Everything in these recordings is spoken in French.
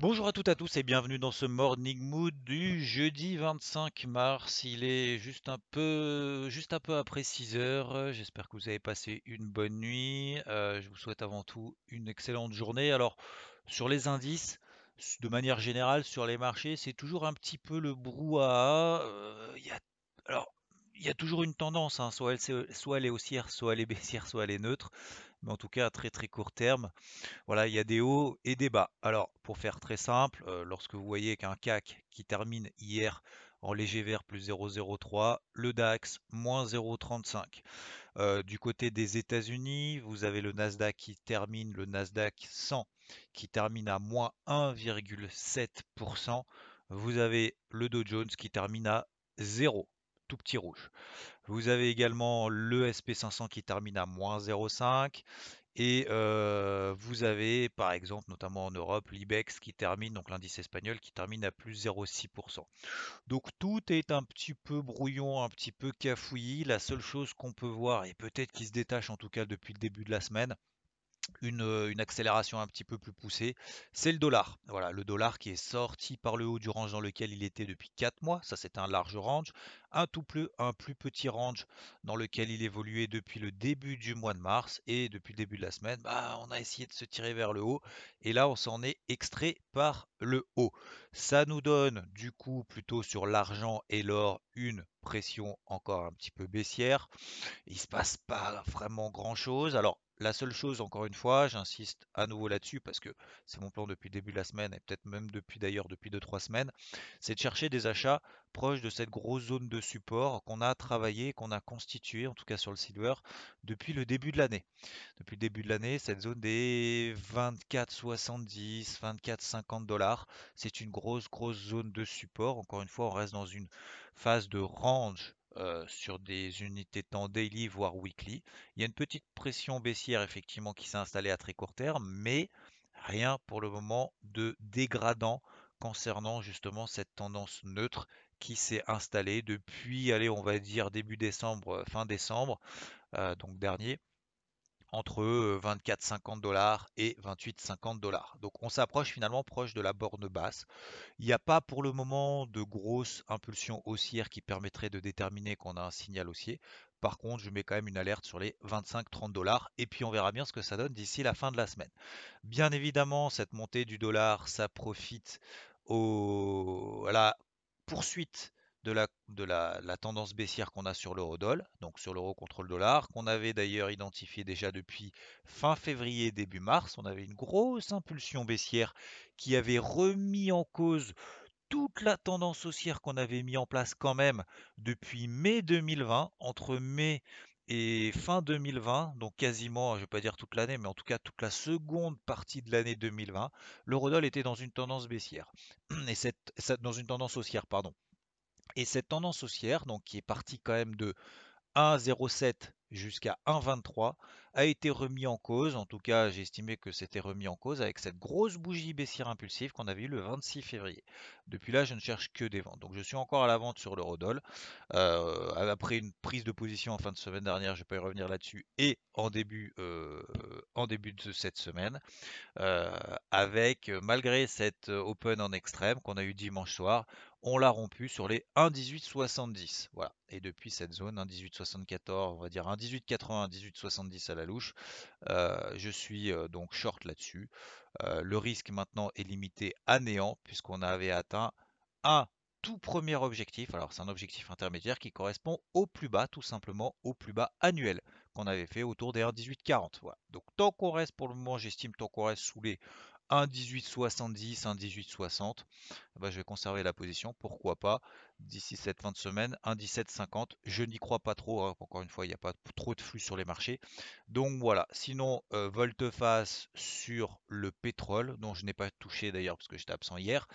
Bonjour à toutes et à tous et bienvenue dans ce Morning Mood du jeudi 25 mars. Il est juste un peu, juste un peu après 6 heures. J'espère que vous avez passé une bonne nuit. Euh, je vous souhaite avant tout une excellente journée. Alors, sur les indices, de manière générale, sur les marchés, c'est toujours un petit peu le brouhaha. Euh, il y a, alors, il y a toujours une tendance, hein, soit elle est haussière, soit elle est baissière, soit elle est neutre. Mais en tout cas, à très très court terme, voilà, il y a des hauts et des bas. Alors, pour faire très simple, euh, lorsque vous voyez qu'un CAC qui termine hier en léger vert plus 0,03, le DAX moins 0,35. Euh, du côté des États-Unis, vous avez le Nasdaq qui termine, le Nasdaq 100 qui termine à moins 1,7%. Vous avez le Dow Jones qui termine à 0, tout petit rouge. Vous avez également le SP500 qui termine à moins 0,5. Et euh, vous avez par exemple, notamment en Europe, l'IBEX qui termine, donc l'indice espagnol qui termine à plus 0,6%. Donc tout est un petit peu brouillon, un petit peu cafouillis. La seule chose qu'on peut voir, et peut-être qui se détache en tout cas depuis le début de la semaine, une, euh, une accélération un petit peu plus poussée, c'est le dollar. Voilà, le dollar qui est sorti par le haut du range dans lequel il était depuis 4 mois. Ça, c'est un large range. Un tout plus, un plus petit range dans lequel il évoluait depuis le début du mois de mars. Et depuis le début de la semaine, bah, on a essayé de se tirer vers le haut. Et là, on s'en est extrait par le haut. Ça nous donne, du coup, plutôt sur l'argent et l'or, une pression encore un petit peu baissière. Il se passe pas vraiment grand-chose. Alors, la seule chose, encore une fois, j'insiste à nouveau là-dessus parce que c'est mon plan depuis le début de la semaine et peut-être même depuis d'ailleurs depuis 2-3 semaines, c'est de chercher des achats proches de cette grosse zone de support qu'on a travaillé, qu'on a constitué, en tout cas sur le silver, depuis le début de l'année. Depuis le début de l'année, cette zone des 24,70, 24,50 dollars, c'est une grosse, grosse zone de support. Encore une fois, on reste dans une phase de range euh, sur des unités temps daily, voire weekly. Il y a une petite pression baissière effectivement qui s'est installée à très court terme, mais rien pour le moment de dégradant concernant justement cette tendance neutre qui s'est installée depuis, allez, on va dire début décembre, fin décembre, euh, donc dernier entre 24,50 dollars et 28,50 dollars. Donc on s'approche finalement proche de la borne basse. Il n'y a pas pour le moment de grosse impulsion haussière qui permettrait de déterminer qu'on a un signal haussier. Par contre, je mets quand même une alerte sur les 25-30 dollars et puis on verra bien ce que ça donne d'ici la fin de la semaine. Bien évidemment, cette montée du dollar, ça profite à la poursuite de la, tendance baissière qu'on a sur l'euro-dollar, donc sur l'euro contre le dollar, qu'on avait d'ailleurs identifié déjà depuis fin février, début mars. On avait une grosse impulsion baissière qui avait remis en cause toute la tendance haussière qu'on avait mis en place quand même depuis mai 2020, entre mai et fin 2020, donc quasiment, je ne vais pas dire toute l'année, mais en tout cas toute la seconde partie de l'année 2020, l'eurodoll était dans une tendance baissière, et dans une tendance haussière, pardon. Et cette tendance haussière, donc qui est partie quand même de 1,07 jusqu'à 1,23, a été remis en cause. En tout cas, j'ai estimé que c'était remis en cause avec cette grosse bougie baissière impulsive qu'on avait eue le 26 février. Depuis là, je ne cherche que des ventes. Donc je suis encore à la vente sur l'eurodoll. Euh, après une prise de position en fin de semaine dernière, je peux y revenir là-dessus, et en début, euh, de cette semaine euh, avec, malgré cette euh, open en extrême qu'on a eu dimanche soir, on l'a rompu sur les 1,1870. Voilà. Et depuis cette zone, 1,1874, on va dire 1,1880, 1,1870 à la louche, euh, je suis euh, donc short là-dessus. Euh, le risque maintenant est limité à néant puisqu'on avait atteint un tout premier objectif. Alors c'est un objectif intermédiaire qui correspond au plus bas, tout simplement au plus bas annuel qu'on avait fait autour des 1,1840. Voilà. Donc tant qu'on reste pour le moment, j'estime tant qu'on reste sous les un 18,70, un 18,60, bah, je vais conserver la position, pourquoi pas, d'ici cette fin de semaine, un 17,50, je n'y crois pas trop, hein. encore une fois, il n'y a pas trop de flux sur les marchés. Donc voilà, sinon, euh, volte-face sur le pétrole, dont je n'ai pas touché d'ailleurs parce que j'étais absent hier,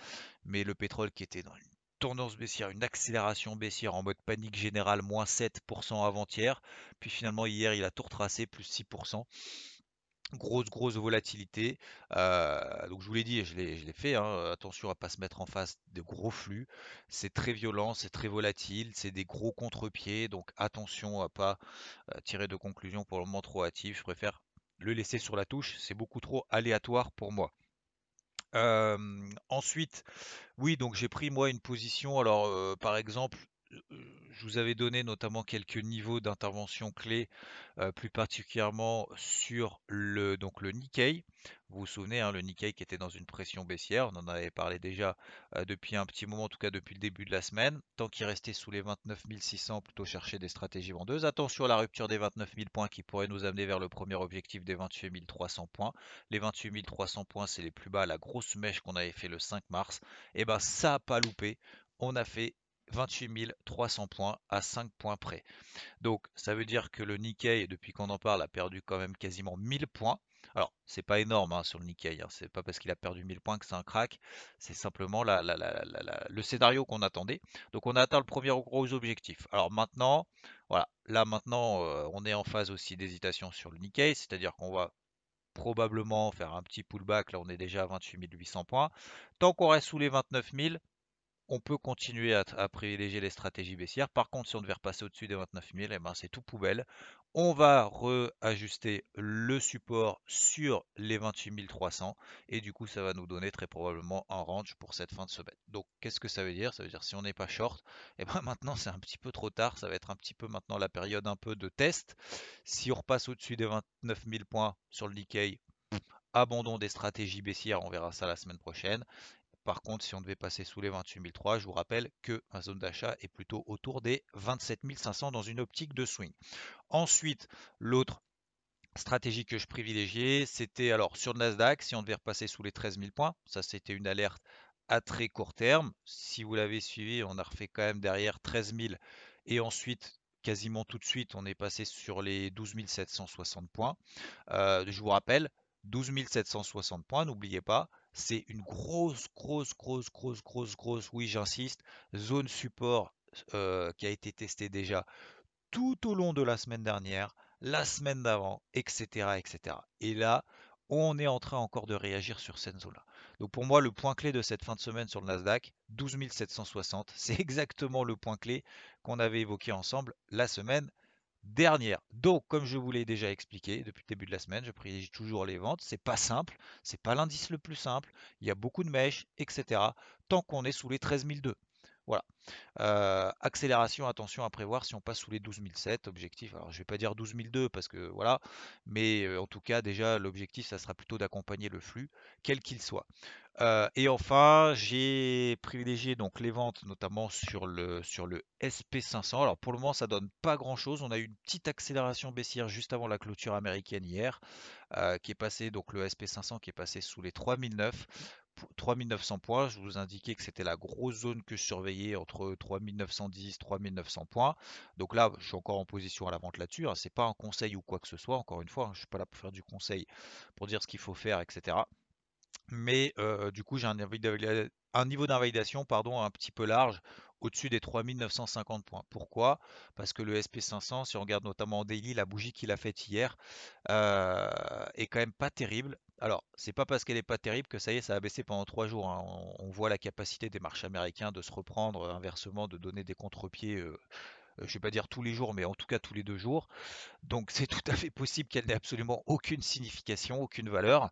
mais le pétrole qui était dans une tendance baissière, une accélération baissière en mode panique générale, moins 7% avant-hier, puis finalement hier il a tout retracé, plus 6% grosse grosse volatilité. Donc je vous l'ai dit, je l'ai fait. Hein, attention à pas se mettre en face de gros flux. C'est très violent, c'est très volatile, c'est des gros contre-pieds. Donc attention à pas tirer de conclusions pour le moment trop hâtives. Je préfère le laisser sur la touche. C'est beaucoup trop aléatoire pour moi. Ensuite, oui, donc j'ai pris moi une position. Alors, par exemple, je vous avais donné notamment quelques niveaux d'intervention clés, plus particulièrement sur le, donc le Nikkei. Vous vous souvenez, hein, le Nikkei qui était dans une pression baissière, on en avait parlé déjà depuis un petit moment, en tout cas depuis le début de la semaine. Tant qu'il restait sous les 29 600, plutôt chercher des stratégies vendeuses. Attention à la rupture des 29 000 points qui pourrait nous amener vers le premier objectif des 28 300 points. Les 28 300 points, c'est les plus bas, la grosse mèche qu'on avait fait le 5 mars. Et eh ben ça n'a pas loupé. On a fait 28 300 points à 5 points près. Donc ça veut dire que le Nikkei, depuis qu'on en parle, a perdu quand même quasiment 1000 points. Alors, c'est pas énorme hein, sur le Nikkei, hein. c'est pas parce qu'il a perdu 1000 points que c'est un crack, c'est simplement le scénario qu'on attendait. Donc on a atteint le premier gros objectif. Alors maintenant, voilà, là maintenant euh, on est en phase aussi d'hésitation sur le Nikkei, c'est-à-dire qu'on va probablement faire un petit pullback, là on est déjà à 28 800 points. Tant qu'on reste sous les 29 000, on peut continuer à, privilégier les stratégies baissières. Par contre, si on devait repasser au-dessus des 29 000, eh ben, c'est tout poubelle. On va réajuster le support sur les 28 300 et du coup, ça va nous donner très probablement un range pour cette fin de semaine. Donc, qu'est-ce que ça veut dire? Ça veut dire si on n'est pas short, eh ben maintenant c'est un petit peu trop tard. Ça va être un petit peu maintenant la période un peu de test. Si on repasse au-dessus des 29 000 points sur le Nikkei, abandon des stratégies baissières, on verra ça la semaine prochaine. Par contre, si on devait passer sous les 28 003, je vous rappelle que ma zone d'achat est plutôt autour des 27 500 dans une optique de swing. Ensuite, l'autre stratégie que je privilégiais, c'était alors sur le Nasdaq, si on devait repasser sous les 13 000 points, ça c'était une alerte à très court terme. Si vous l'avez suivi, on a refait quand même derrière 13 000 et ensuite quasiment tout de suite, on est passé sur les 12 760 points. Euh, je vous rappelle, 12 760 points, n'oubliez pas, c'est une grosse, grosse, grosse, grosse, grosse, grosse, oui j'insiste, zone support euh, qui a été testée déjà tout au long de la semaine dernière, la semaine d'avant, etc., etc. Et là, on est en train encore de réagir sur cette zone-là. Donc pour moi, le point clé de cette fin de semaine sur le Nasdaq, 12 760, c'est exactement le point clé qu'on avait évoqué ensemble la semaine dernière. Donc, comme je vous l'ai déjà expliqué depuis le début de la semaine, je privilégie toujours les ventes. C'est pas simple, c'est pas l'indice le plus simple. Il y a beaucoup de mèches, etc. Tant qu'on est sous les 13 Voilà. Euh, accélération, attention à prévoir si on passe sous les 12 Objectif, alors je vais pas dire 12 parce que voilà, mais euh, en tout cas, déjà, l'objectif, ça sera plutôt d'accompagner le flux, quel qu'il soit. Et enfin, j'ai privilégié donc les ventes, notamment sur le, sur le SP500. Alors pour le moment, ça donne pas grand-chose. On a eu une petite accélération baissière juste avant la clôture américaine hier, qui est passé donc le SP500 qui est passé sous les 3009. 3900 points, je vous indiquais que c'était la grosse zone que je surveillais entre 3910 3900 points. Donc là, je suis encore en position à la vente là-dessus. Hein. C'est pas un conseil ou quoi que ce soit. Encore une fois, hein. je suis pas là pour faire du conseil, pour dire ce qu'il faut faire, etc. Mais du coup, j'ai un, niveau d'invalidation pardon, un petit peu large, au-dessus des 3950 points. Pourquoi? Parce que le SP500, si on regarde notamment en daily, la bougie qu'il a faite hier est quand même pas terrible. Alors, c'est pas parce qu'elle est pas terrible que ça y est, ça a baissé pendant trois jours. Hein. On, voit la capacité des marchés américains de se reprendre, inversement, de donner des contre-pieds je ne vais pas dire tous les jours, mais en tout cas tous les deux jours. Donc c'est tout à fait possible qu'elle n'ait absolument aucune signification, aucune valeur.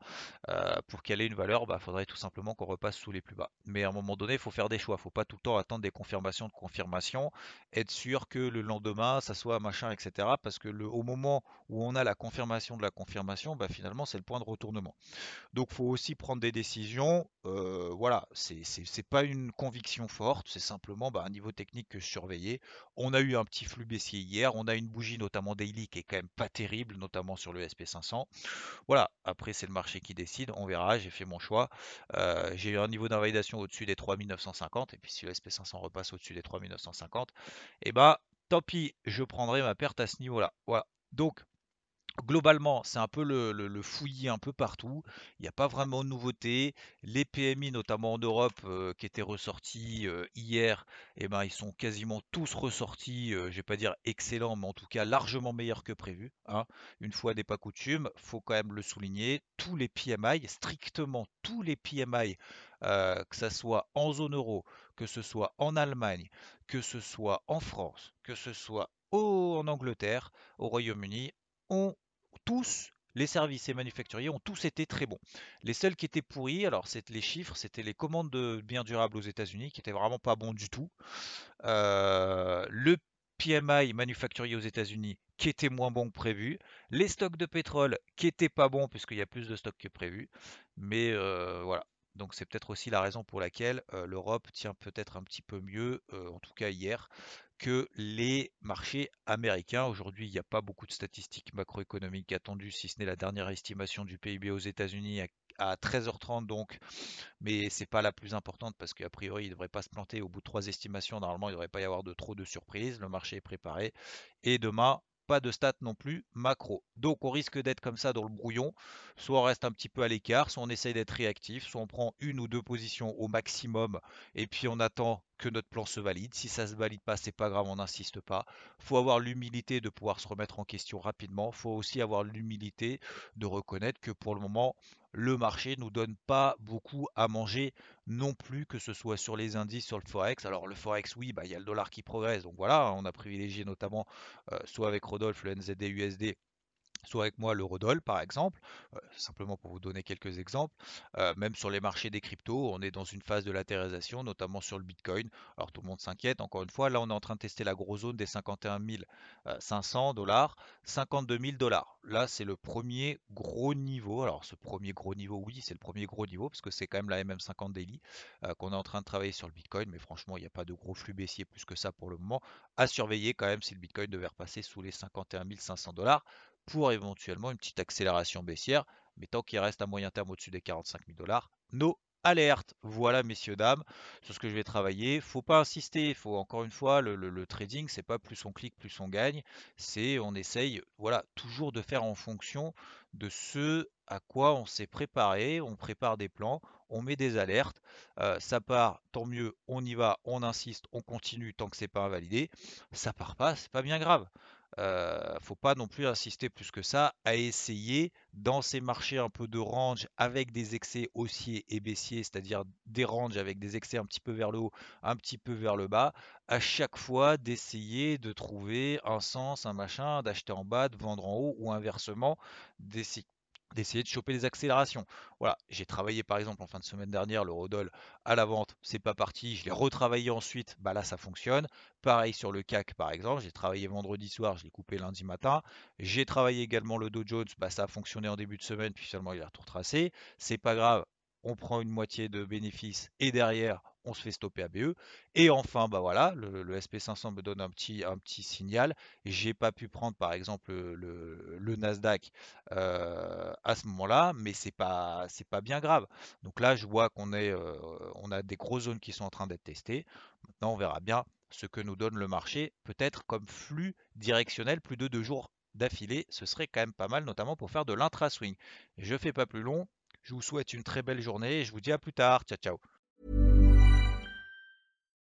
Euh, pour qu'elle ait une valeur, il bah, faudrait tout simplement qu'on repasse sous les plus bas. Mais à un moment donné, il faut faire des choix. Il ne faut pas tout le temps attendre des confirmations de confirmation, être sûr que le lendemain, ça soit machin, etc. Parce que au moment où on a la confirmation de la confirmation, bah, finalement, c'est le point de retournement. Donc il faut aussi prendre des décisions. Euh, voilà, c'est pas une conviction forte, c'est simplement bah, un niveau technique que je surveillais. On a eu un petit flux baissier hier. On a une bougie notamment daily qui est quand même pas terrible, notamment sur le SP500. Voilà, après c'est le marché qui décide, on verra, j'ai fait mon choix. Euh, j'ai eu un niveau d'invalidation au-dessus des 3950 et puis si le SP500 repasse au-dessus des 3950, et eh bah tant pis, je prendrai ma perte à ce niveau-là. Voilà. Donc Globalement, c'est un peu le, fouillis un peu partout. Il n'y a pas vraiment de nouveautés. Les PMI, notamment en Europe, euh, qui étaient ressortis euh, hier, eh ben, ils sont quasiment tous ressortis, euh, je ne vais pas dire excellents, mais en tout cas largement meilleurs que prévu. Hein. Une fois n'est pas coutume, faut quand même le souligner. Tous les PMI, strictement tous les PMI, que ce soit en zone euro, que ce soit en Allemagne, que ce soit en France, que ce soit en Angleterre, au Royaume-Uni, ont tous, les services et manufacturiers ont tous été très bons. Les seuls qui étaient pourris, alors les chiffres, c'était les commandes de biens durables aux États-Unis qui étaient vraiment pas bons du tout. Euh, le PMI manufacturier aux États-Unis qui était moins bon que prévu. Les stocks de pétrole qui étaient pas bons puisqu'il y a plus de stocks que prévu. Mais euh, voilà. Donc c'est peut-être aussi la raison pour laquelle euh, l'Europe tient peut-être un petit peu mieux, en tout cas hier, que les marchés américains. Aujourd'hui, il n'y a pas beaucoup de statistiques macroéconomiques attendues, si ce n'est la dernière estimation du PIB aux États-Unis à 13h30 donc, mais c'est pas la plus importante parce qu'a priori il devrait pas se planter au bout de trois estimations. Normalement, il devrait pas y avoir de trop de surprises. Le marché est préparé. Et demain, pas de stats non plus macro. Donc on risque d'être comme ça dans le brouillon. Soit on reste un petit peu à l'écart, soit on essaye d'être réactif, soit on prend une ou deux positions au maximum et puis on attend que notre plan se valide. Si ça se valide pas, c'est pas grave, on n'insiste pas. Faut avoir l'humilité de pouvoir se remettre en question rapidement. Faut aussi avoir l'humilité de reconnaître que pour le moment, le marché nous donne pas beaucoup à manger non plus, que ce soit sur les indices, sur le forex. Alors le forex, oui, bah, il y a le dollar qui progresse, donc voilà, on a privilégié notamment euh, soit avec Rodolphe le NZD USD soit avec moi l'eurodoll par exemple, simplement pour vous donner quelques exemples. Même sur les marchés des cryptos, on est dans une phase de latérisation, notamment sur le Bitcoin. Alors tout le monde s'inquiète, encore une fois, là on est en train de tester la grosse zone des 51 500 dollars, 52 000 dollars. Là c'est le premier gros niveau. Alors ce premier gros niveau, oui, c'est le premier gros niveau, parce que c'est quand même la MM50 Daily qu'on est en train de travailler sur le Bitcoin, mais franchement il n'y a pas de gros flux baissier plus que ça pour le moment. À surveiller quand même si le Bitcoin devait repasser sous les 51 500 dollars pour éventuellement une petite accélération baissière, mais tant qu'il reste à moyen terme au-dessus des 45 000 dollars, nos alertes. Voilà, messieurs, dames, sur ce que je vais travailler. Faut pas insister, faut encore une fois, le, le trading, c'est pas plus on clique, plus on gagne. C'est on essaye, voilà, toujours de faire en fonction de ce à quoi on s'est préparé. On prépare des plans, on met des alertes. Euh, ça part, tant mieux, on y va, on insiste, on continue tant que c'est pas invalidé. Ça part pas, c'est pas bien grave ne faut pas non plus insister plus que ça à essayer dans ces marchés un peu de range avec des excès haussiers et baissiers, c'est-à-dire des ranges avec des excès un petit peu vers le haut, un petit peu vers le bas, à chaque fois d'essayer de trouver un sens, un machin, d'acheter en bas, de vendre en haut ou inversement, d'essayer d'essayer de choper les accélérations. Voilà, j'ai travaillé par exemple en fin de semaine dernière le Rodol à la vente, c'est pas parti, je l'ai retravaillé ensuite, bah là ça fonctionne. Pareil sur le CAC par exemple, j'ai travaillé vendredi soir, je l'ai coupé lundi matin. J'ai travaillé également le Dow Jones, bah ça a fonctionné en début de semaine, puis seulement il a retracé. C'est pas grave, on prend une moitié de bénéfices et derrière on se fait stopper à BE. Et enfin, bah voilà, le, SP500 me donne un petit, un petit signal. J'ai pas pu prendre par exemple le, Nasdaq euh, à ce moment-là, mais c'est pas, pas bien grave. Donc là, je vois qu'on est, euh, on a des grosses zones qui sont en train d'être testées. Maintenant, on verra bien ce que nous donne le marché, peut-être comme flux directionnel plus de deux jours d'affilée, ce serait quand même pas mal, notamment pour faire de l'intra-swing. Je fais pas plus long, je vous souhaite une très belle journée et je vous dis à plus tard. Ciao, ciao.